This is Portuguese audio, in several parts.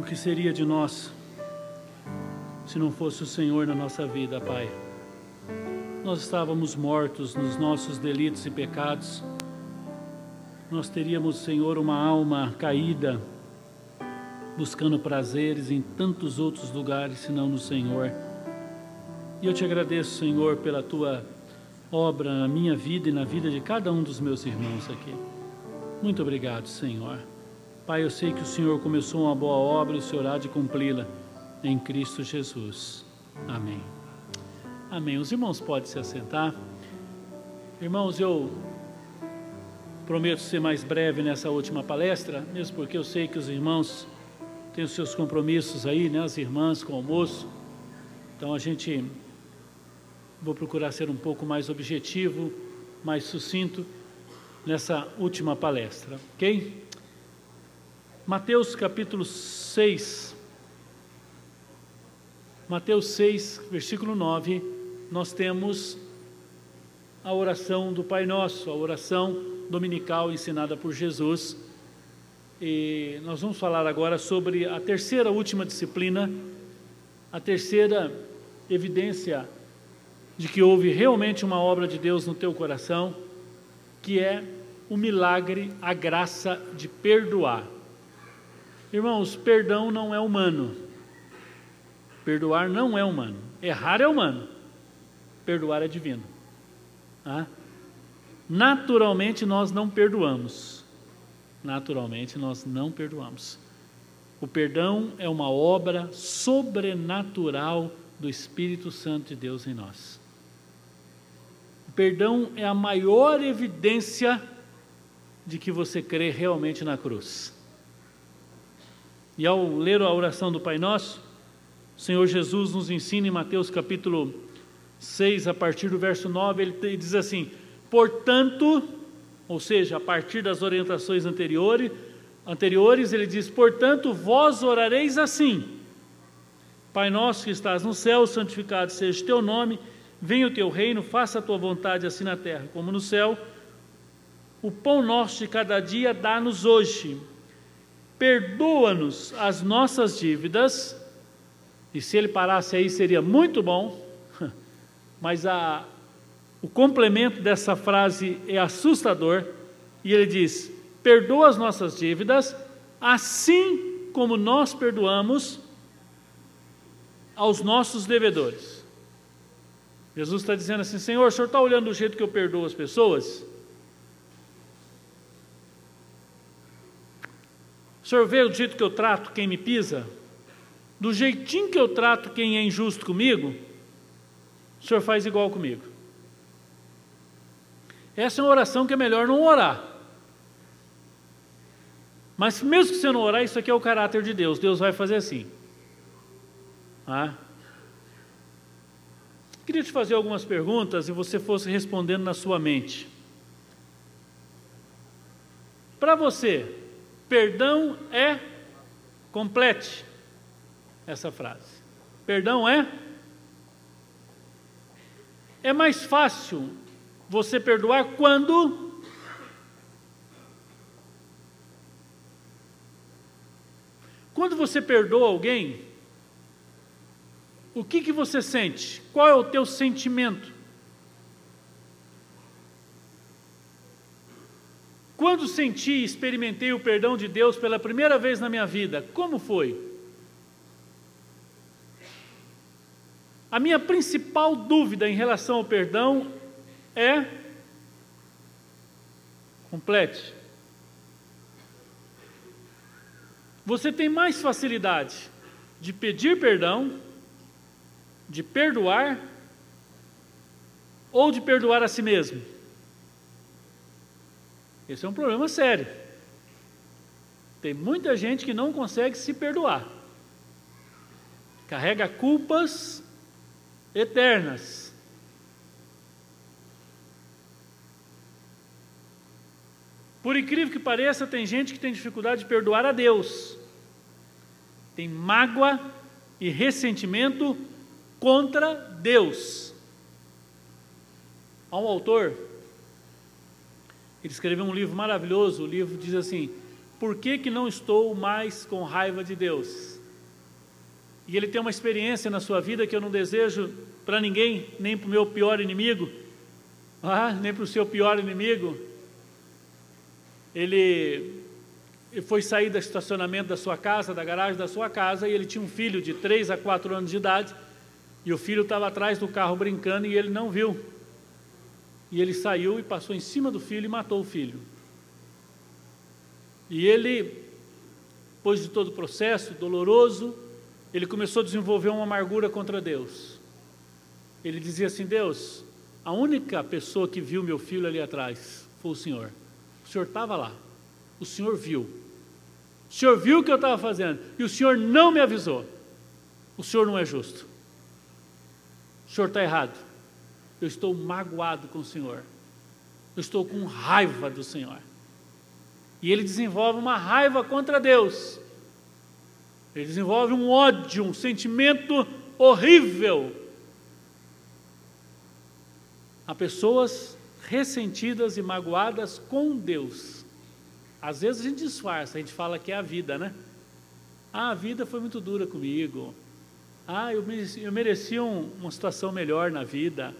O que seria de nós se não fosse o Senhor na nossa vida, Pai? Nós estávamos mortos nos nossos delitos e pecados. Nós teríamos, Senhor, uma alma caída, buscando prazeres em tantos outros lugares, senão no Senhor. E eu te agradeço, Senhor, pela tua obra na minha vida e na vida de cada um dos meus irmãos aqui. Muito obrigado, Senhor. Pai, eu sei que o Senhor começou uma boa obra e o Senhor há de cumpri-la em Cristo Jesus. Amém. Amém. Os irmãos podem se assentar. Irmãos, eu prometo ser mais breve nessa última palestra, mesmo porque eu sei que os irmãos têm os seus compromissos aí, né? As irmãs com o almoço. Então a gente vou procurar ser um pouco mais objetivo, mais sucinto nessa última palestra, ok? Mateus capítulo 6. Mateus 6, versículo 9, nós temos a oração do Pai Nosso, a oração dominical ensinada por Jesus. E nós vamos falar agora sobre a terceira última disciplina, a terceira evidência de que houve realmente uma obra de Deus no teu coração, que é o milagre, a graça de perdoar. Irmãos, perdão não é humano. Perdoar não é humano. Errar é humano. Perdoar é divino. Ah? Naturalmente nós não perdoamos. Naturalmente nós não perdoamos. O perdão é uma obra sobrenatural do Espírito Santo de Deus em nós. O perdão é a maior evidência de que você crê realmente na cruz. E ao ler a oração do Pai Nosso, o Senhor Jesus nos ensina em Mateus capítulo 6, a partir do verso 9, ele diz assim: Portanto, ou seja, a partir das orientações anteriores, anteriores, ele diz: Portanto, vós orareis assim: Pai nosso que estás no céu, santificado seja o teu nome, venha o teu reino, faça a tua vontade assim na terra como no céu. O pão nosso de cada dia dá-nos hoje perdoa-nos as nossas dívidas, e se ele parasse aí seria muito bom, mas a, o complemento dessa frase é assustador, e ele diz: perdoa as nossas dívidas, assim como nós perdoamos aos nossos devedores. Jesus está dizendo assim: Senhor, o senhor está olhando do jeito que eu perdoo as pessoas? Senhor vê o jeito que eu trato quem me pisa? Do jeitinho que eu trato quem é injusto comigo? O senhor faz igual comigo. Essa é uma oração que é melhor não orar. Mas mesmo que você não orar, isso aqui é o caráter de Deus. Deus vai fazer assim. Ah. Queria te fazer algumas perguntas e você fosse respondendo na sua mente. Para você, Perdão é, complete essa frase. Perdão é. É mais fácil você perdoar quando Quando você perdoa alguém, o que, que você sente? Qual é o teu sentimento? Quando senti e experimentei o perdão de Deus pela primeira vez na minha vida, como foi? A minha principal dúvida em relação ao perdão é. Complete. Você tem mais facilidade de pedir perdão, de perdoar, ou de perdoar a si mesmo? Esse é um problema sério. Tem muita gente que não consegue se perdoar. Carrega culpas eternas. Por incrível que pareça, tem gente que tem dificuldade de perdoar a Deus. Tem mágoa e ressentimento contra Deus. Há um autor ele escreveu um livro maravilhoso. O livro diz assim: por que, que não estou mais com raiva de Deus? E ele tem uma experiência na sua vida que eu não desejo para ninguém, nem para o meu pior inimigo, ah, nem para o seu pior inimigo. Ele foi sair do estacionamento da sua casa, da garagem da sua casa, e ele tinha um filho de 3 a 4 anos de idade, e o filho estava atrás do carro brincando e ele não viu. E ele saiu e passou em cima do filho e matou o filho. E ele, depois de todo o processo doloroso, ele começou a desenvolver uma amargura contra Deus. Ele dizia assim: Deus, a única pessoa que viu meu filho ali atrás foi o Senhor. O Senhor estava lá. O Senhor viu. O Senhor viu o que eu estava fazendo. E o Senhor não me avisou. O Senhor não é justo. O Senhor está errado. Eu estou magoado com o Senhor. Eu estou com raiva do Senhor. E ele desenvolve uma raiva contra Deus. Ele desenvolve um ódio, um sentimento horrível. Há pessoas ressentidas e magoadas com Deus. Às vezes a gente disfarça, a gente fala que é a vida, né? Ah, a vida foi muito dura comigo. Ah, eu mereci, eu mereci um, uma situação melhor na vida.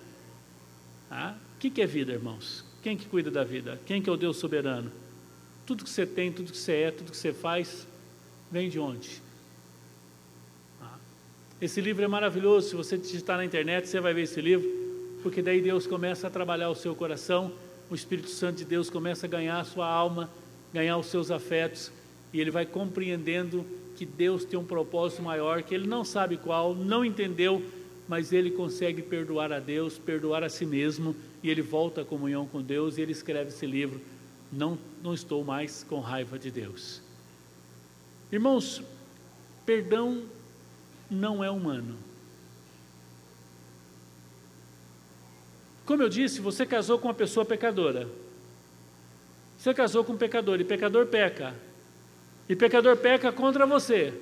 Ah, o que, que é vida, irmãos? Quem que cuida da vida? Quem que é o Deus soberano? Tudo que você tem, tudo que você é, tudo que você faz, vem de onde? Esse livro é maravilhoso, se você digitar na internet, você vai ver esse livro, porque daí Deus começa a trabalhar o seu coração, o Espírito Santo de Deus começa a ganhar a sua alma, ganhar os seus afetos, e ele vai compreendendo que Deus tem um propósito maior, que ele não sabe qual, não entendeu, mas ele consegue perdoar a Deus, perdoar a si mesmo, e ele volta à comunhão com Deus, e ele escreve esse livro. Não, não estou mais com raiva de Deus. Irmãos, perdão não é humano. Como eu disse, você casou com uma pessoa pecadora. Você casou com um pecador e pecador peca. E pecador peca contra você.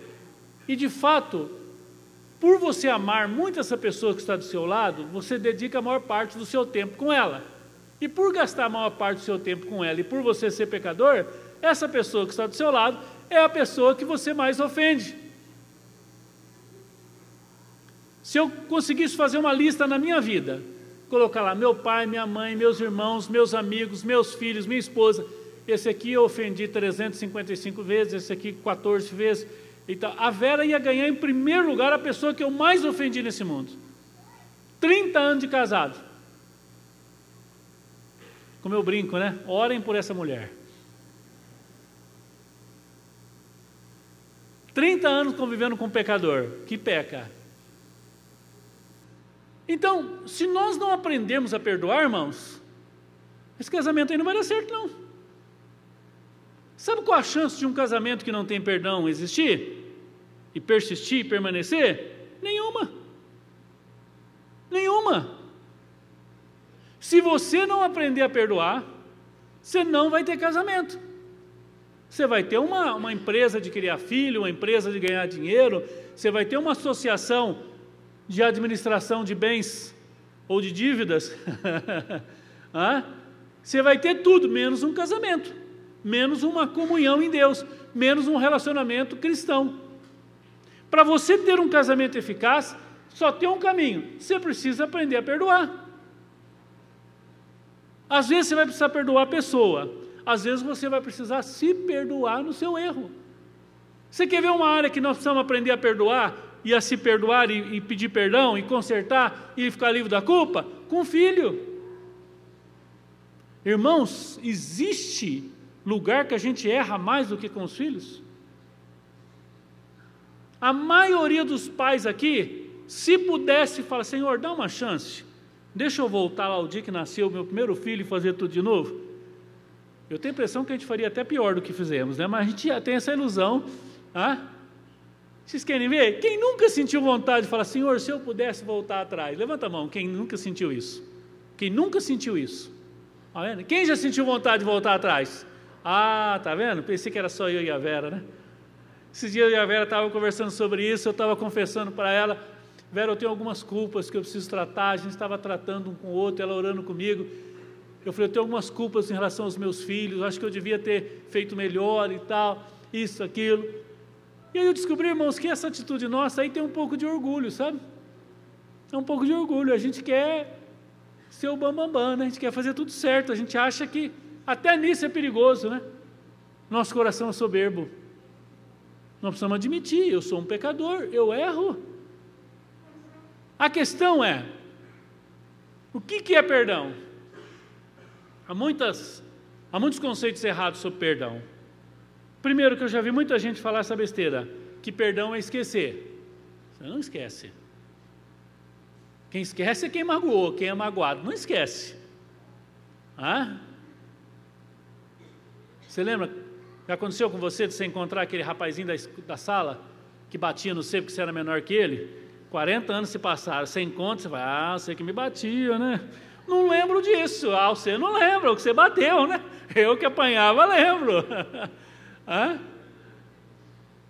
E de fato, por você amar muito essa pessoa que está do seu lado, você dedica a maior parte do seu tempo com ela. E por gastar a maior parte do seu tempo com ela e por você ser pecador, essa pessoa que está do seu lado é a pessoa que você mais ofende. Se eu conseguisse fazer uma lista na minha vida, colocar lá meu pai, minha mãe, meus irmãos, meus amigos, meus filhos, minha esposa, esse aqui eu ofendi 355 vezes, esse aqui 14 vezes. Então, a Vera ia ganhar em primeiro lugar a pessoa que eu mais ofendi nesse mundo. 30 anos de casado. Como eu brinco, né? Orem por essa mulher. 30 anos convivendo com um pecador que peca. Então, se nós não aprendermos a perdoar, irmãos, esse casamento aí não vai dar certo, não. Sabe qual a chance de um casamento que não tem perdão existir? E persistir e permanecer? Nenhuma. Nenhuma. Se você não aprender a perdoar, você não vai ter casamento. Você vai ter uma, uma empresa de criar filho, uma empresa de ganhar dinheiro, você vai ter uma associação de administração de bens ou de dívidas, ah, você vai ter tudo, menos um casamento, menos uma comunhão em Deus, menos um relacionamento cristão. Para você ter um casamento eficaz, só tem um caminho: você precisa aprender a perdoar. Às vezes você vai precisar perdoar a pessoa, às vezes você vai precisar se perdoar no seu erro. Você quer ver uma área que nós precisamos aprender a perdoar? e a se perdoar e, e pedir perdão e consertar e ficar livre da culpa? Com o filho. Irmãos, existe lugar que a gente erra mais do que com os filhos? A maioria dos pais aqui, se pudesse falar, Senhor, dá uma chance, deixa eu voltar lá o dia que nasceu meu primeiro filho e fazer tudo de novo. Eu tenho a impressão que a gente faria até pior do que fizemos, né? mas a gente tem essa ilusão. Ah? Vocês querem ver? Quem nunca sentiu vontade de falar, Senhor, se eu pudesse voltar atrás? Levanta a mão, quem nunca sentiu isso? Quem nunca sentiu isso? Tá vendo? Quem já sentiu vontade de voltar atrás? Ah, tá vendo? Pensei que era só eu e a Vera, né? Esses dias a Vera estavam conversando sobre isso, eu estava confessando para ela, Vera, eu tenho algumas culpas que eu preciso tratar, a gente estava tratando um com o outro, ela orando comigo, Eu falei, eu tenho algumas culpas em relação aos meus filhos, acho que eu devia ter feito melhor e tal, isso, aquilo. E aí eu descobri, irmãos, que essa atitude nossa aí tem um pouco de orgulho, sabe? É um pouco de orgulho. A gente quer ser o bambambam, bam, bam, né? A gente quer fazer tudo certo. A gente acha que até nisso é perigoso, né? Nosso coração é soberbo. Nós precisamos admitir, eu sou um pecador, eu erro. A questão é, o que, que é perdão? Há, muitas, há muitos conceitos errados sobre perdão. Primeiro, que eu já vi muita gente falar essa besteira, que perdão é esquecer. Você não esquece. Quem esquece é quem magoou, quem é magoado. Não esquece. Ah? Você lembra? Já aconteceu com você de você encontrar aquele rapazinho da, da sala que batia no você porque você era menor que ele? 40 anos se passaram, você encontra, você vai, ah, você que me batia, né? Não lembro disso. Ah, você não lembra, o que você bateu, né? Eu que apanhava, lembro. Hã?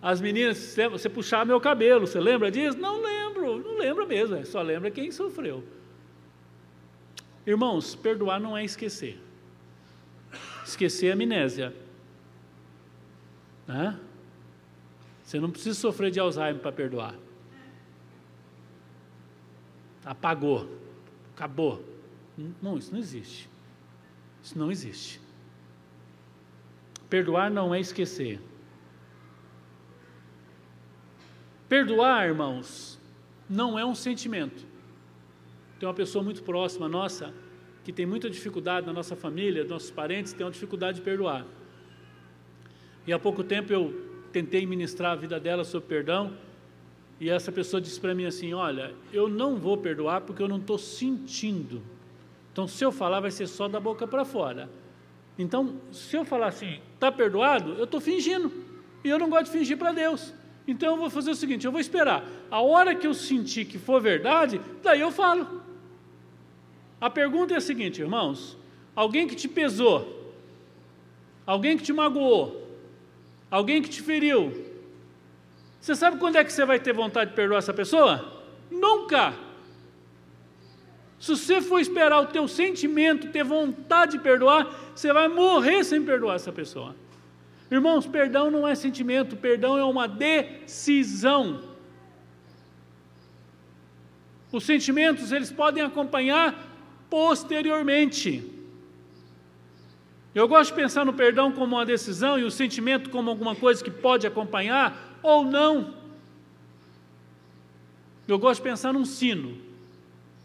As meninas, você puxava meu cabelo, você lembra disso? Não lembro, não lembro mesmo, é, só lembra quem sofreu. Irmãos, perdoar não é esquecer. Esquecer é amnésia. Você não precisa sofrer de Alzheimer para perdoar. Apagou, acabou. Não, isso não existe. Isso não existe. Perdoar não é esquecer. Perdoar, irmãos, não é um sentimento. Tem uma pessoa muito próxima nossa que tem muita dificuldade na nossa família, nossos parentes têm uma dificuldade de perdoar. E há pouco tempo eu tentei ministrar a vida dela sobre perdão, e essa pessoa disse para mim assim: Olha, eu não vou perdoar porque eu não estou sentindo. Então, se eu falar, vai ser só da boca para fora. Então, se eu falar assim, está perdoado, eu estou fingindo. E eu não gosto de fingir para Deus. Então, eu vou fazer o seguinte: eu vou esperar. A hora que eu sentir que for verdade, daí eu falo. A pergunta é a seguinte, irmãos: alguém que te pesou, alguém que te magoou, alguém que te feriu, você sabe quando é que você vai ter vontade de perdoar essa pessoa? Nunca! Se você for esperar o teu sentimento ter vontade de perdoar, você vai morrer sem perdoar essa pessoa. Irmãos, perdão não é sentimento, perdão é uma decisão. Os sentimentos, eles podem acompanhar posteriormente. Eu gosto de pensar no perdão como uma decisão e o sentimento como alguma coisa que pode acompanhar ou não. Eu gosto de pensar num sino.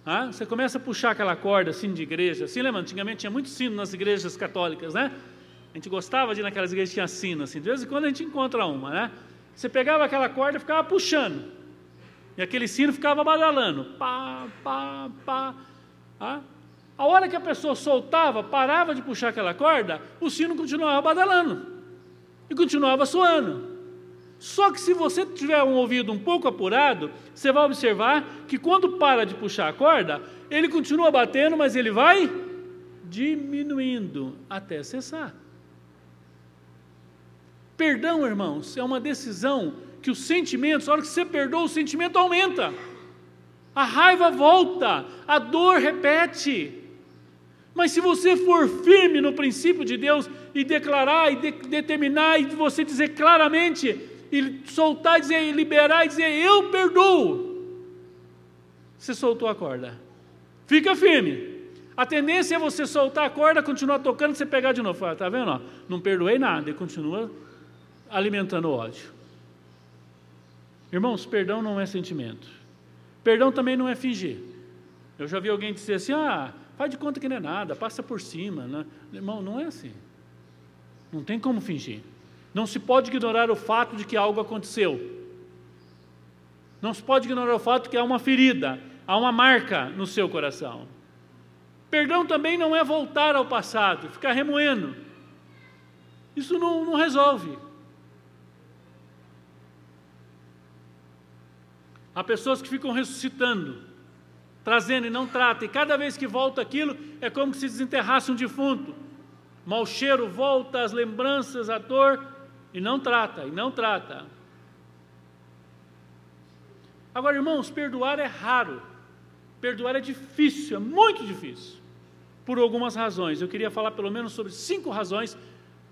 Ah, você começa a puxar aquela corda, sino de igreja, assim, lembra? Antigamente tinha muito sino nas igrejas católicas, né? A gente gostava de ir naquelas igrejas que tinha sino, assim, de vez em quando a gente encontra uma, né? Você pegava aquela corda e ficava puxando, e aquele sino ficava badalando, pá, pá, pá. Ah? A hora que a pessoa soltava, parava de puxar aquela corda, o sino continuava badalando, e continuava soando. Só que se você tiver um ouvido um pouco apurado, você vai observar que quando para de puxar a corda, ele continua batendo, mas ele vai diminuindo até cessar. Perdão, irmãos, é uma decisão que os sentimentos, a hora que você perdoa, o sentimento aumenta. A raiva volta, a dor repete. Mas se você for firme no princípio de Deus e declarar e de, determinar e você dizer claramente, e soltar, dizer, e liberar e dizer: Eu perdoo. Você soltou a corda. Fica firme. A tendência é você soltar a corda, continuar tocando e você pegar de novo. Está vendo? Ó, não perdoei nada e continua alimentando o ódio. Irmãos, perdão não é sentimento. Perdão também não é fingir. Eu já vi alguém dizer assim: ah, faz de conta que não é nada, passa por cima. Né? Irmão, não é assim. Não tem como fingir. Não se pode ignorar o fato de que algo aconteceu. Não se pode ignorar o fato que há uma ferida, há uma marca no seu coração. Perdão também não é voltar ao passado, ficar remoendo. Isso não, não resolve. Há pessoas que ficam ressuscitando, trazendo e não tratam, e cada vez que volta aquilo, é como se desenterrasse um defunto. Mau cheiro volta, as lembranças, a dor, e não trata, e não trata. Agora, irmãos, perdoar é raro. Perdoar é difícil, é muito difícil. por algumas razões. Eu queria falar pelo menos sobre cinco razões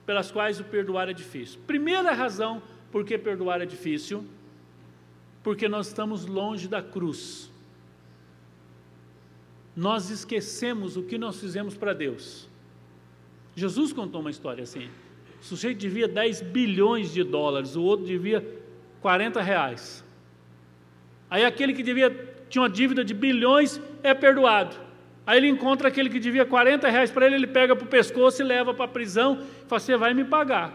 pelas quais o perdoar é difícil. Primeira razão por que perdoar é difícil, porque nós estamos longe da cruz. Nós esquecemos o que nós fizemos para Deus. Jesus contou uma história assim. O sujeito devia 10 bilhões de dólares, o outro devia 40 reais. Aí aquele que devia, tinha uma dívida de bilhões é perdoado. Aí ele encontra aquele que devia 40 reais para ele, ele pega para o pescoço e leva para a prisão fala: Você vai me pagar.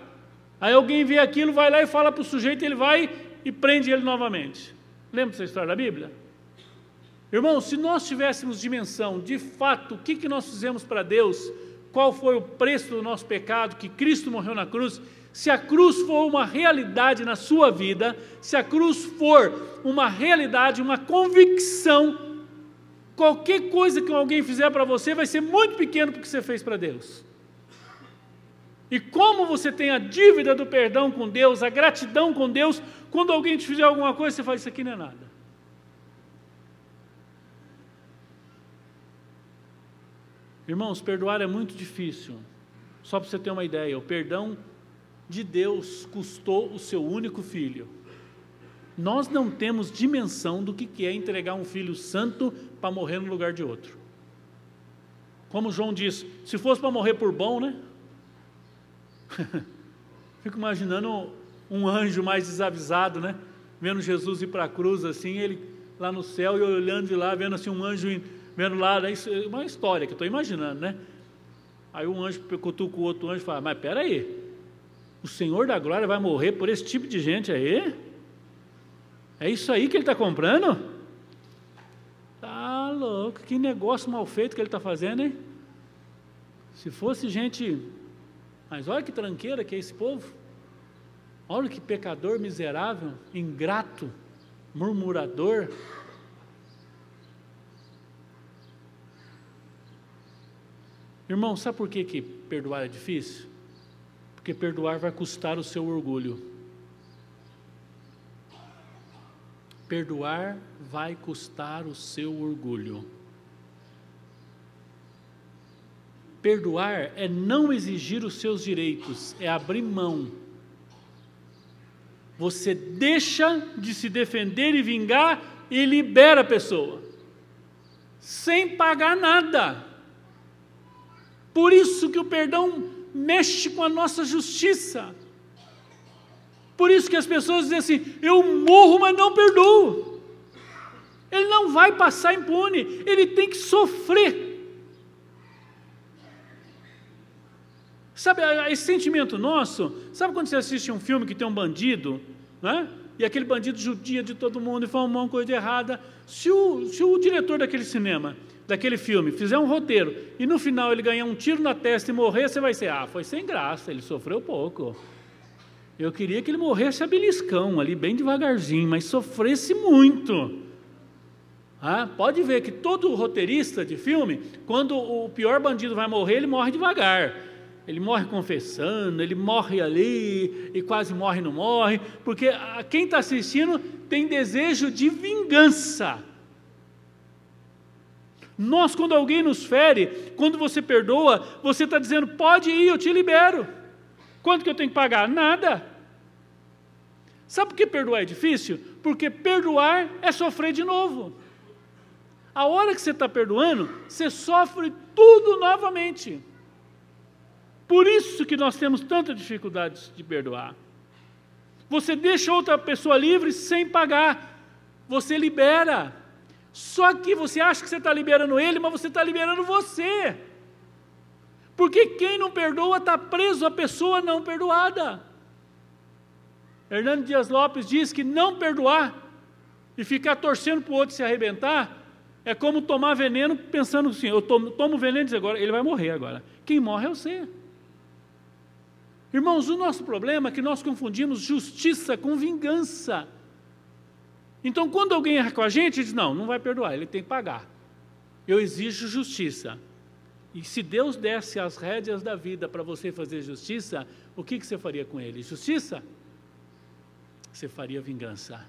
Aí alguém vê aquilo, vai lá e fala para o sujeito, ele vai e prende ele novamente. Lembra dessa história da Bíblia? Irmão, se nós tivéssemos dimensão de fato o que, que nós fizemos para Deus, qual foi o preço do nosso pecado, que Cristo morreu na cruz, se a cruz for uma realidade na sua vida, se a cruz for uma realidade, uma convicção Qualquer coisa que alguém fizer para você vai ser muito pequeno porque você fez para Deus. E como você tem a dívida do perdão com Deus, a gratidão com Deus, quando alguém te fizer alguma coisa, você fala: Isso aqui não é nada. Irmãos, perdoar é muito difícil. Só para você ter uma ideia, o perdão de Deus custou o seu único filho nós não temos dimensão do que é entregar um filho santo para morrer no lugar de outro. Como João disse, se fosse para morrer por bom, né? Fico imaginando um anjo mais desavisado, né? Vendo Jesus ir para a cruz assim, ele lá no céu e olhando de lá, vendo assim um anjo vendo lá, né? é uma história que eu estou imaginando, né? Aí um anjo cutuca o outro anjo e fala: Mas peraí, o Senhor da glória vai morrer por esse tipo de gente aí? É isso aí que ele está comprando? Tá louco, que negócio mal feito que ele está fazendo, hein? Se fosse gente. Mas olha que tranqueira que é esse povo. Olha que pecador miserável, ingrato, murmurador. Irmão, sabe por que, que perdoar é difícil? Porque perdoar vai custar o seu orgulho. Perdoar vai custar o seu orgulho. Perdoar é não exigir os seus direitos, é abrir mão. Você deixa de se defender e vingar e libera a pessoa, sem pagar nada. Por isso que o perdão mexe com a nossa justiça. Por isso que as pessoas dizem assim: eu morro, mas não perdoo. Ele não vai passar impune, ele tem que sofrer. Sabe, esse sentimento nosso, sabe quando você assiste um filme que tem um bandido, né? e aquele bandido judia de todo mundo e faz uma coisa errada. Se o, se o diretor daquele cinema, daquele filme, fizer um roteiro e no final ele ganhar um tiro na testa e morrer, você vai ser, ah, foi sem graça, ele sofreu pouco. Eu queria que ele morresse a beliscão, ali bem devagarzinho, mas sofresse muito. Ah, pode ver que todo roteirista de filme, quando o pior bandido vai morrer, ele morre devagar. Ele morre confessando, ele morre ali e quase morre não morre, porque quem está assistindo tem desejo de vingança. Nós, quando alguém nos fere, quando você perdoa, você está dizendo: pode ir, eu te libero. Quanto que eu tenho que pagar? Nada. Sabe por que perdoar é difícil? Porque perdoar é sofrer de novo. A hora que você está perdoando, você sofre tudo novamente. Por isso que nós temos tanta dificuldade de perdoar. Você deixa outra pessoa livre sem pagar. Você libera. Só que você acha que você está liberando ele, mas você está liberando você. Porque quem não perdoa está preso à pessoa não perdoada. Hernando Dias Lopes diz que não perdoar e ficar torcendo para o outro se arrebentar é como tomar veneno pensando assim: eu tomo, tomo veneno e diz agora, ele vai morrer agora. Quem morre é você. Irmãos, o nosso problema é que nós confundimos justiça com vingança. Então, quando alguém erra com a gente, diz: não, não vai perdoar, ele tem que pagar. Eu exijo justiça. E se Deus desse as rédeas da vida para você fazer justiça, o que, que você faria com ele? Justiça? Você faria vingança.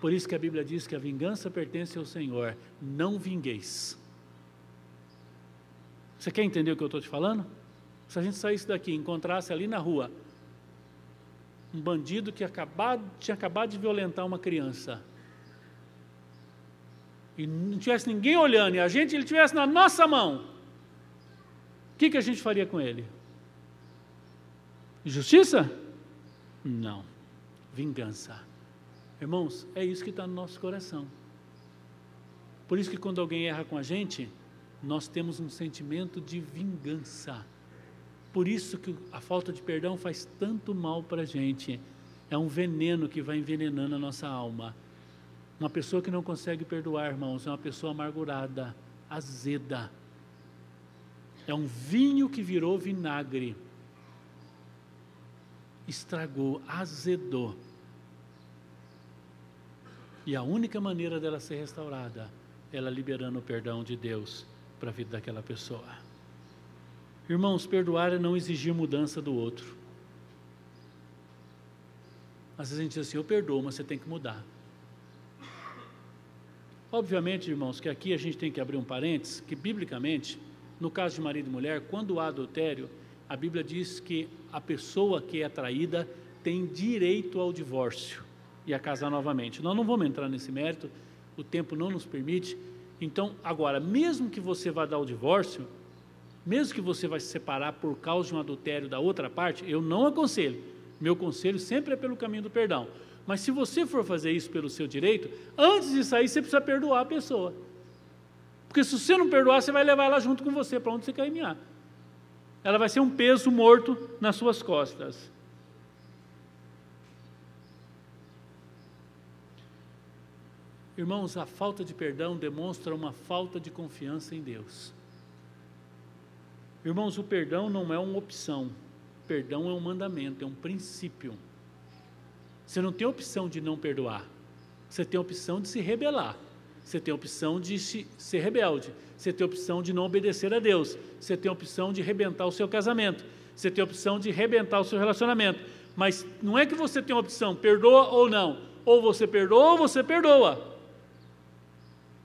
Por isso que a Bíblia diz que a vingança pertence ao Senhor. Não vingueis. Você quer entender o que eu estou te falando? Se a gente saísse daqui e encontrasse ali na rua um bandido que acabado, tinha acabado de violentar uma criança, e não tivesse ninguém olhando, e a gente ele tivesse na nossa mão, o que, que a gente faria com ele? Justiça? Não. Vingança. Irmãos, é isso que está no nosso coração. Por isso que quando alguém erra com a gente, nós temos um sentimento de vingança. Por isso que a falta de perdão faz tanto mal para a gente. É um veneno que vai envenenando a nossa alma. Uma pessoa que não consegue perdoar, irmãos, é uma pessoa amargurada, azeda. É um vinho que virou vinagre. Estragou, azedou. E a única maneira dela ser restaurada é ela liberando o perdão de Deus para a vida daquela pessoa. Irmãos, perdoar é não exigir mudança do outro. Às vezes a gente diz assim: eu perdoo, mas você tem que mudar. Obviamente, irmãos, que aqui a gente tem que abrir um parênteses, que biblicamente, no caso de marido e mulher, quando há adultério, a Bíblia diz que a pessoa que é traída tem direito ao divórcio e a casar novamente. Nós não vamos entrar nesse mérito, o tempo não nos permite. Então, agora, mesmo que você vá dar o divórcio, mesmo que você vai se separar por causa de um adultério da outra parte, eu não aconselho. Meu conselho sempre é pelo caminho do perdão. Mas se você for fazer isso pelo seu direito, antes de sair você precisa perdoar a pessoa. Porque se você não perdoar, você vai levar ela junto com você para onde você caminhar. Ela vai ser um peso morto nas suas costas. Irmãos, a falta de perdão demonstra uma falta de confiança em Deus. Irmãos, o perdão não é uma opção, perdão é um mandamento, é um princípio. Você não tem opção de não perdoar. Você tem opção de se rebelar. Você tem opção de se, ser rebelde. Você tem opção de não obedecer a Deus. Você tem opção de rebentar o seu casamento. Você tem opção de rebentar o seu relacionamento. Mas não é que você tem opção, perdoa ou não. Ou você perdoa ou você perdoa.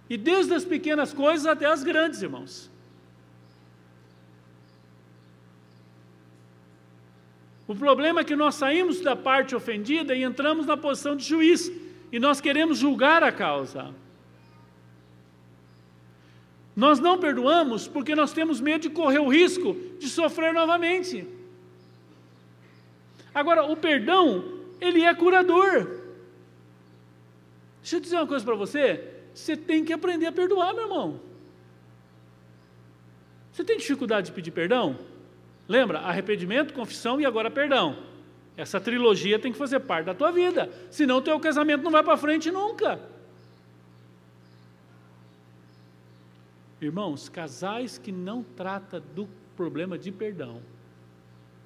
E desde as pequenas coisas até as grandes, irmãos. O problema é que nós saímos da parte ofendida e entramos na posição de juiz, e nós queremos julgar a causa. Nós não perdoamos porque nós temos medo de correr o risco de sofrer novamente. Agora, o perdão, ele é curador. Deixa eu dizer uma coisa para você. Você tem que aprender a perdoar, meu irmão. Você tem dificuldade de pedir perdão? Lembra? Arrependimento, confissão e agora perdão. Essa trilogia tem que fazer parte da tua vida. Senão o teu casamento não vai para frente nunca. Irmãos, casais que não tratam do problema de perdão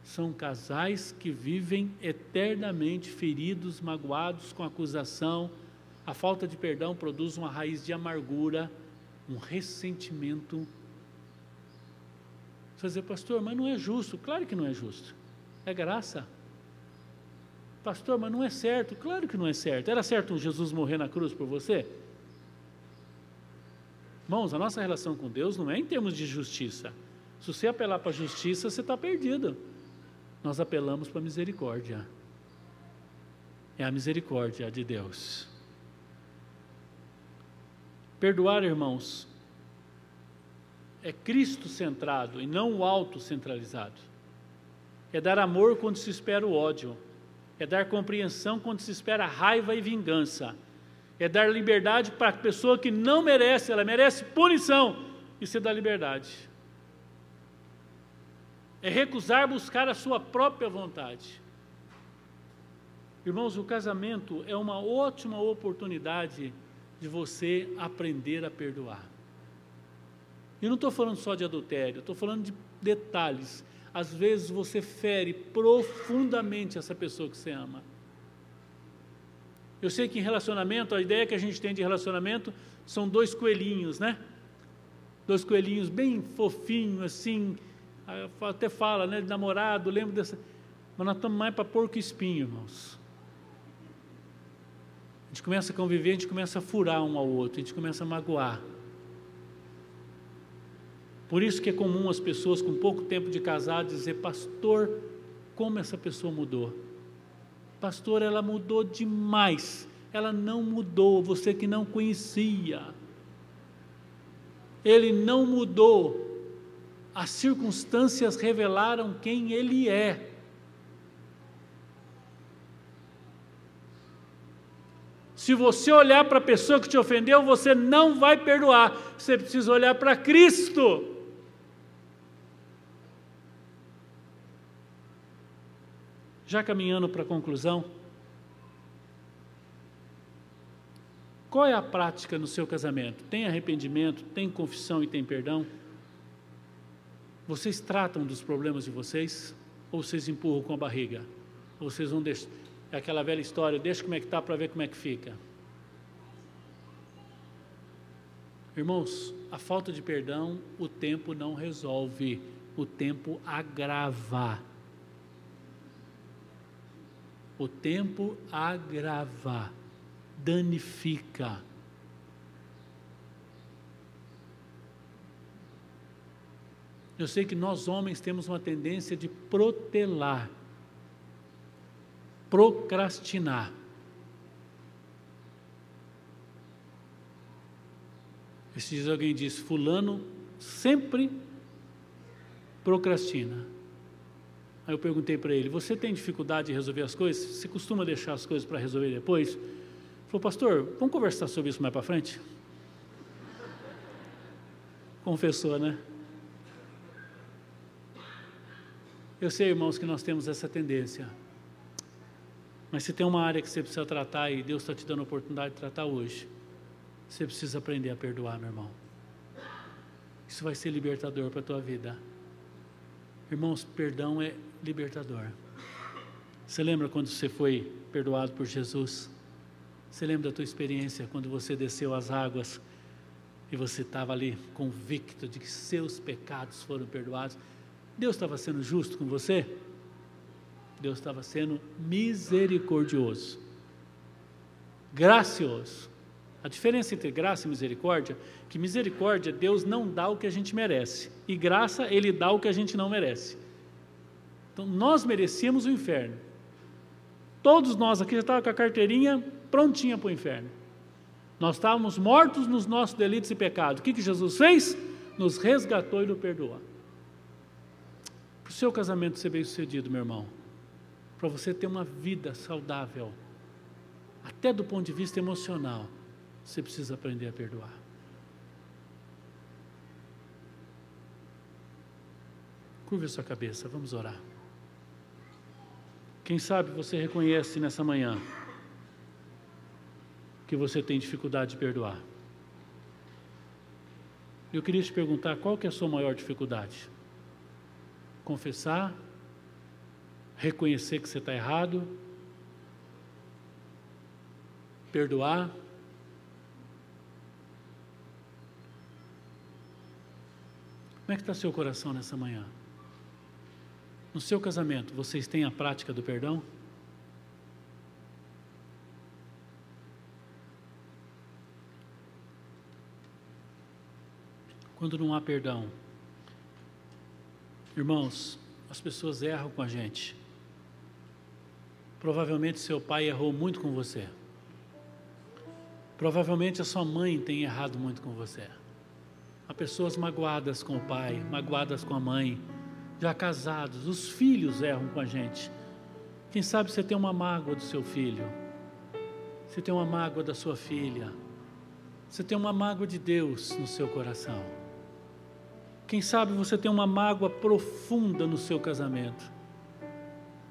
são casais que vivem eternamente feridos, magoados com acusação. A falta de perdão produz uma raiz de amargura, um ressentimento dizer, pastor, mas não é justo. Claro que não é justo. É graça. Pastor, mas não é certo. Claro que não é certo. Era certo Jesus morrer na cruz por você? Irmãos, a nossa relação com Deus não é em termos de justiça. Se você apelar para a justiça, você está perdido. Nós apelamos para a misericórdia. É a misericórdia de Deus. Perdoar, irmãos, é Cristo centrado e não o auto centralizado. É dar amor quando se espera o ódio. É dar compreensão quando se espera raiva e vingança. É dar liberdade para a pessoa que não merece, ela merece punição, e se dá liberdade. É recusar buscar a sua própria vontade. Irmãos, o casamento é uma ótima oportunidade de você aprender a perdoar. E não estou falando só de adultério, estou falando de detalhes. Às vezes você fere profundamente essa pessoa que você ama. Eu sei que em relacionamento, a ideia que a gente tem de relacionamento são dois coelhinhos, né? Dois coelhinhos bem fofinhos, assim. Até fala, né? De namorado, lembro dessa. Mas nós estamos mais para porco espinho, irmãos. A gente começa a conviver, a gente começa a furar um ao outro, a gente começa a magoar. Por isso que é comum as pessoas com pouco tempo de casado dizer, pastor, como essa pessoa mudou. Pastor, ela mudou demais. Ela não mudou, você que não conhecia. Ele não mudou. As circunstâncias revelaram quem ele é. Se você olhar para a pessoa que te ofendeu, você não vai perdoar. Você precisa olhar para Cristo. Já caminhando para a conclusão, qual é a prática no seu casamento? Tem arrependimento, tem confissão e tem perdão? Vocês tratam dos problemas de vocês ou vocês empurram com a barriga? Ou vocês vão deixar é aquela velha história, deixa como é que está para ver como é que fica. Irmãos, a falta de perdão, o tempo não resolve, o tempo agrava. O tempo agrava, danifica. Eu sei que nós homens temos uma tendência de protelar procrastinar. Esses dias alguém disse: Fulano sempre procrastina. Aí eu perguntei para ele: Você tem dificuldade de resolver as coisas? Você costuma deixar as coisas para resolver depois? Ele falou: Pastor, vamos conversar sobre isso mais para frente? Confessou, né? Eu sei, irmãos, que nós temos essa tendência. Mas se tem uma área que você precisa tratar e Deus está te dando a oportunidade de tratar hoje, você precisa aprender a perdoar, meu irmão. Isso vai ser libertador para a tua vida. Irmãos, perdão é libertador. Você lembra quando você foi perdoado por Jesus? Você lembra da tua experiência quando você desceu as águas e você estava ali convicto de que seus pecados foram perdoados? Deus estava sendo justo com você? Deus estava sendo misericordioso, gracioso. A diferença entre graça e misericórdia, que misericórdia Deus não dá o que a gente merece, e graça ele dá o que a gente não merece. Então nós merecíamos o inferno. Todos nós aqui já estávamos com a carteirinha prontinha para o inferno. Nós estávamos mortos nos nossos delitos e pecados. O que, que Jesus fez? Nos resgatou e nos perdoou. Para o seu casamento ser bem sucedido, meu irmão, para você ter uma vida saudável, até do ponto de vista emocional, você precisa aprender a perdoar. Curva sua cabeça, vamos orar. Quem sabe você reconhece nessa manhã que você tem dificuldade de perdoar. Eu queria te perguntar qual que é a sua maior dificuldade? Confessar reconhecer que você está errado, perdoar. Como é que está seu coração nessa manhã? No seu casamento, vocês têm a prática do perdão? Quando não há perdão, irmãos, as pessoas erram com a gente. Provavelmente seu pai errou muito com você. Provavelmente a sua mãe tem errado muito com você. Há pessoas magoadas com o pai, magoadas com a mãe, já casados, os filhos erram com a gente. Quem sabe você tem uma mágoa do seu filho, você tem uma mágoa da sua filha, você tem uma mágoa de Deus no seu coração. Quem sabe você tem uma mágoa profunda no seu casamento.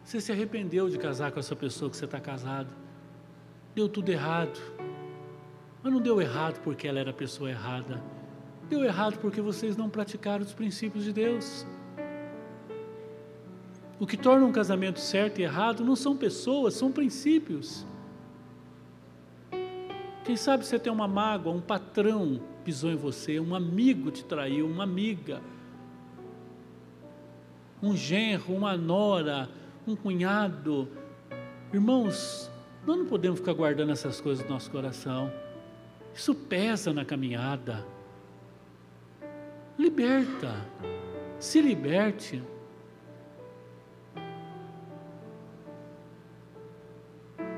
Você se arrependeu de casar com essa pessoa que você está casado. Deu tudo errado. Mas não deu errado porque ela era a pessoa errada. Deu errado porque vocês não praticaram os princípios de Deus. O que torna um casamento certo e errado não são pessoas, são princípios. Quem sabe você tem uma mágoa, um patrão pisou em você, um amigo te traiu, uma amiga, um genro, uma nora, um cunhado. Irmãos, nós não podemos ficar guardando essas coisas no nosso coração. Isso pesa na caminhada. Liberta. Se liberte.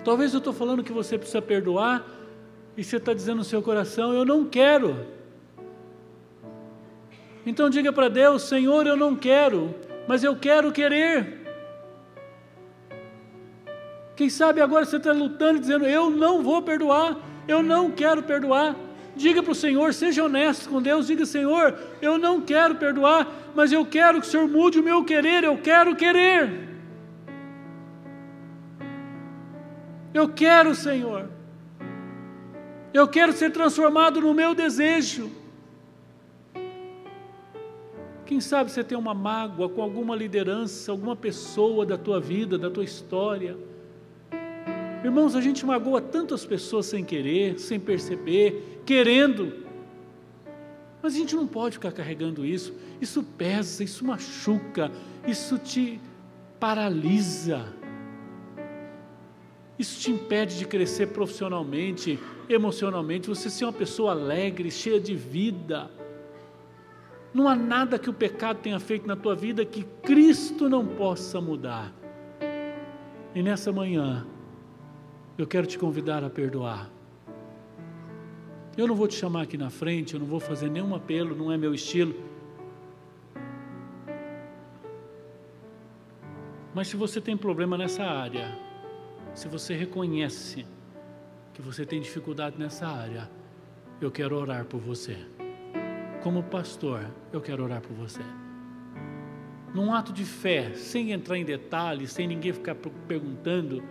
Talvez eu estou falando que você precisa perdoar e você está dizendo no seu coração: Eu não quero. Então diga para Deus: Senhor, eu não quero, mas eu quero querer. Quem sabe agora você está lutando dizendo: Eu não vou perdoar, eu não quero perdoar. Diga para o Senhor, seja honesto com Deus, diga: Senhor, eu não quero perdoar, mas eu quero que o Senhor mude o meu querer, eu quero querer. Eu quero, Senhor. Eu quero ser transformado no meu desejo. Quem sabe você tem uma mágoa com alguma liderança, alguma pessoa da tua vida, da tua história. Irmãos, a gente magoa tantas pessoas sem querer, sem perceber, querendo. Mas a gente não pode ficar carregando isso. Isso pesa, isso machuca, isso te paralisa. Isso te impede de crescer profissionalmente, emocionalmente, você ser uma pessoa alegre, cheia de vida. Não há nada que o pecado tenha feito na tua vida que Cristo não possa mudar. E nessa manhã, eu quero te convidar a perdoar. Eu não vou te chamar aqui na frente, eu não vou fazer nenhum apelo, não é meu estilo. Mas se você tem problema nessa área, se você reconhece que você tem dificuldade nessa área, eu quero orar por você. Como pastor, eu quero orar por você. Num ato de fé, sem entrar em detalhes, sem ninguém ficar perguntando,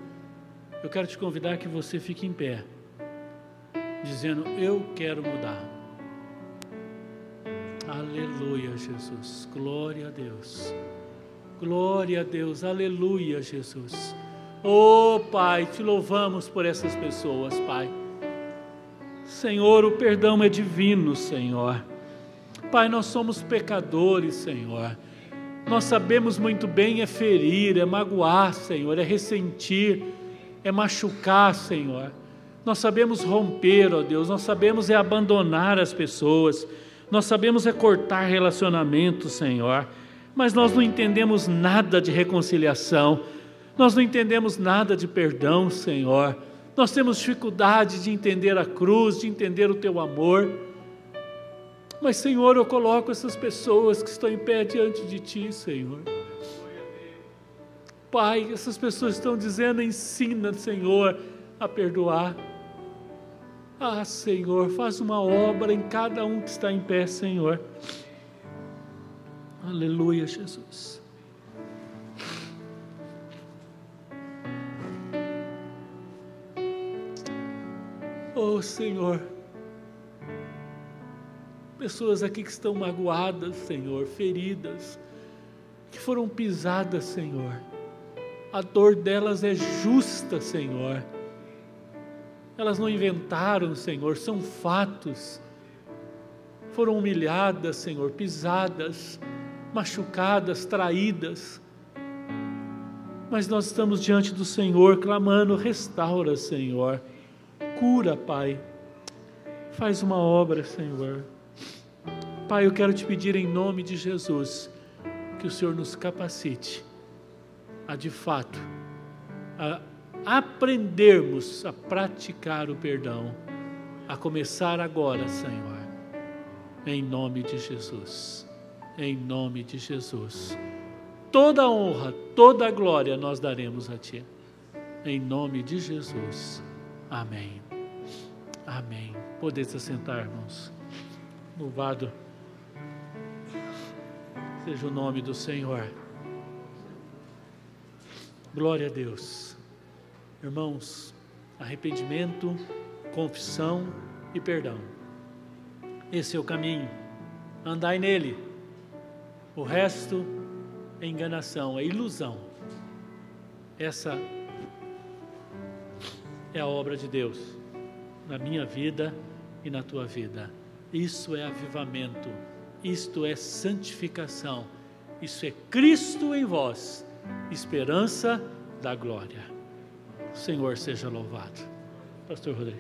eu quero te convidar que você fique em pé, dizendo: Eu quero mudar. Aleluia, Jesus. Glória a Deus. Glória a Deus. Aleluia, Jesus. Oh, Pai, te louvamos por essas pessoas, Pai. Senhor, o perdão é divino, Senhor. Pai, nós somos pecadores, Senhor. Nós sabemos muito bem é ferir, é magoar, Senhor, é ressentir, é machucar, Senhor. Nós sabemos romper, ó Deus, nós sabemos é abandonar as pessoas, nós sabemos é cortar relacionamentos, Senhor, mas nós não entendemos nada de reconciliação. Nós não entendemos nada de perdão, Senhor. Nós temos dificuldade de entender a cruz, de entender o teu amor. Mas, Senhor, eu coloco essas pessoas que estão em pé diante de ti, Senhor. Pai, essas pessoas estão dizendo: ensina, Senhor, a perdoar. Ah, Senhor, faz uma obra em cada um que está em pé, Senhor. Aleluia, Jesus. Oh Senhor, pessoas aqui que estão magoadas, Senhor, feridas, que foram pisadas, Senhor. A dor delas é justa, Senhor. Elas não inventaram, Senhor, são fatos. Foram humilhadas, Senhor, pisadas, machucadas, traídas. Mas nós estamos diante do Senhor clamando: restaura, Senhor cura, Pai. Faz uma obra, Senhor. Pai, eu quero te pedir em nome de Jesus que o Senhor nos capacite a de fato a aprendermos a praticar o perdão, a começar agora, Senhor. Em nome de Jesus. Em nome de Jesus. Toda honra, toda glória nós daremos a Ti. Em nome de Jesus. Amém. Amém. Podeis assentar, irmãos. Louvado seja o nome do Senhor. Glória a Deus. Irmãos, arrependimento, confissão e perdão. Esse é o caminho. Andai nele. O resto é enganação, é ilusão. Essa é a obra de Deus na minha vida e na tua vida. Isso é avivamento, isto é santificação, isso é Cristo em vós, esperança da glória. O Senhor seja louvado. Pastor Rodrigo.